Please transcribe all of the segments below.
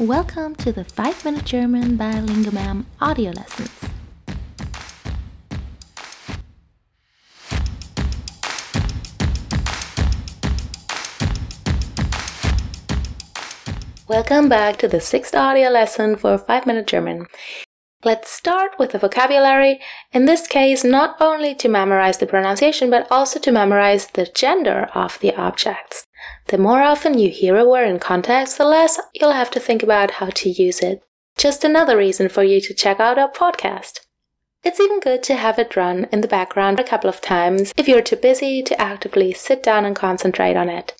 Welcome to the 5 Minute German by Lingomam audio lessons. Welcome back to the sixth audio lesson for 5 Minute German. Let's start with the vocabulary, in this case, not only to memorize the pronunciation, but also to memorize the gender of the objects. The more often you hear a word in context, the less you'll have to think about how to use it. Just another reason for you to check out our podcast. It's even good to have it run in the background a couple of times if you're too busy to actively sit down and concentrate on it.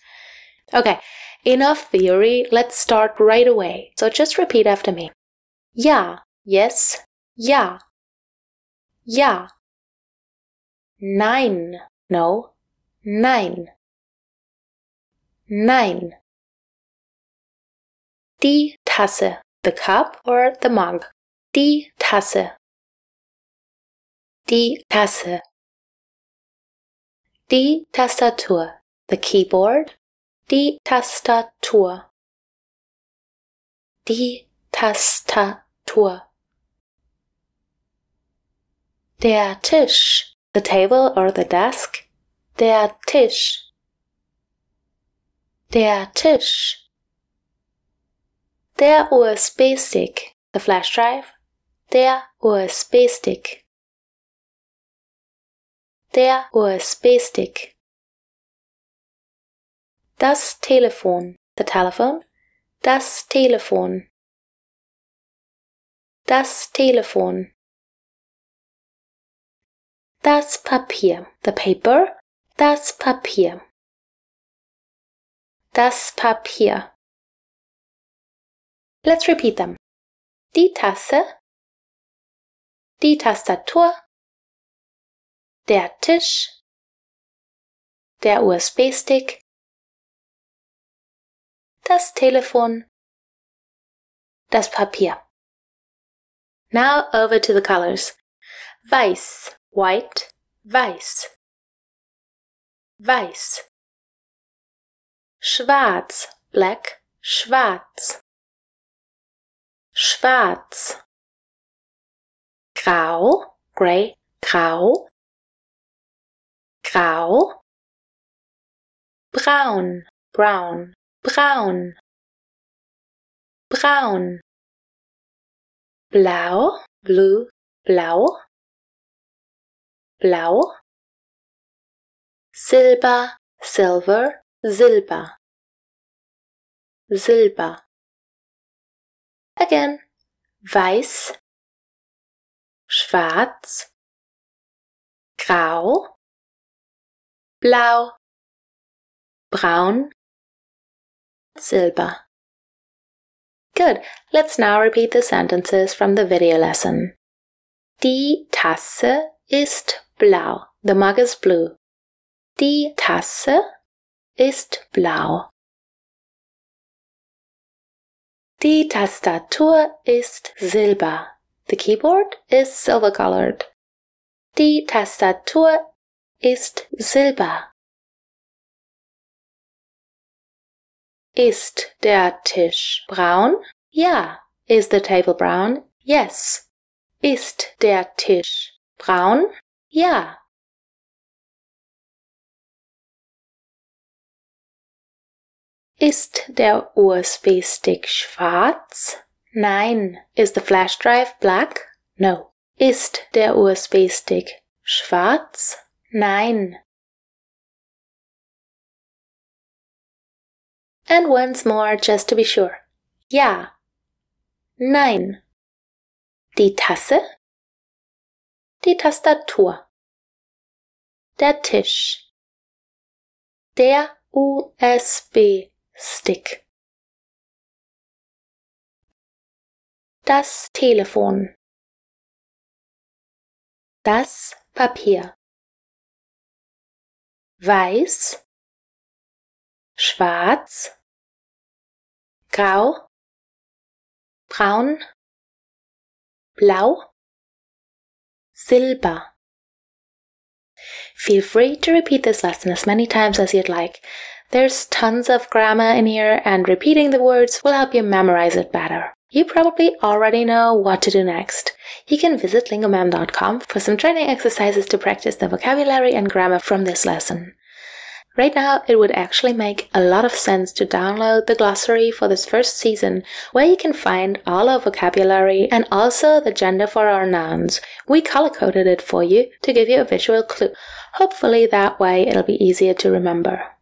Okay, enough theory, let's start right away. So just repeat after me. Ja, Yes, ja. Ja. Nein, no, nein. Nein. Die Tasse, the cup or the mug. Die Tasse. Die Tasse. Die Tastatur, the keyboard. Die Tastatur. Die Tastatur. Der Tisch, the table or the desk. Der Tisch. Der Tisch. Der USB-Stick, the flash drive. Der USB-Stick. Der USB-Stick. Das Telefon, the telephone. Das Telefon. Das Telefon. Das Papier. The paper. Das Papier. Das Papier. Let's repeat them. Die Tasse. Die Tastatur. Der Tisch. Der USB-Stick. Das Telefon. Das Papier. Now over to the colors. Weiß white, weiß, weiß. Schwarz, black, schwarz, schwarz. Grau, grey, grau, grau. Braun, brown, braun, braun. Blau, blue, blau blau, silber, silver, silber, silber. Again, weiß, schwarz, grau, blau, braun, silber. Good. Let's now repeat the sentences from the video lesson. Die Tasse ist blau. The mug is blue. Die Tasse ist blau. Die Tastatur ist silber. The keyboard is silver colored. Die Tastatur ist silber. Ist der Tisch braun? Ja. Is the table brown? Yes. Ist der Tisch braun? Ja. Ist der USB-Stick schwarz? Nein. Is the flash drive black? No. Ist der USB-Stick schwarz? Nein. And once more, just to be sure. Ja. Nein. Die Tasse die Tastatur, der Tisch, der USB-Stick, das Telefon, das Papier, weiß, schwarz, grau, braun, blau, silber. Feel free to repeat this lesson as many times as you'd like. There's tons of grammar in here, and repeating the words will help you memorize it better. You probably already know what to do next. You can visit lingomam.com for some training exercises to practice the vocabulary and grammar from this lesson. Right now, it would actually make a lot of sense to download the glossary for this first season, where you can find all our vocabulary and also the gender for our nouns. We color coded it for you to give you a visual clue. Hopefully, that way it'll be easier to remember.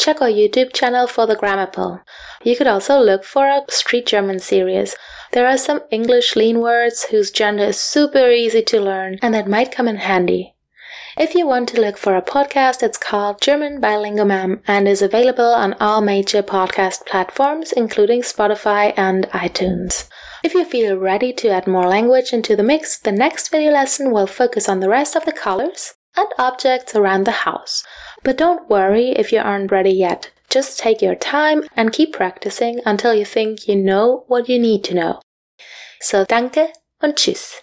Check our YouTube channel for the Grammar Pill. You could also look for a Street German series. There are some English lean words whose gender is super easy to learn and that might come in handy. If you want to look for a podcast, it's called German by LingoMam and is available on all major podcast platforms, including Spotify and iTunes. If you feel ready to add more language into the mix, the next video lesson will focus on the rest of the colors and objects around the house. But don't worry if you aren't ready yet. Just take your time and keep practicing until you think you know what you need to know. So danke und tschüss.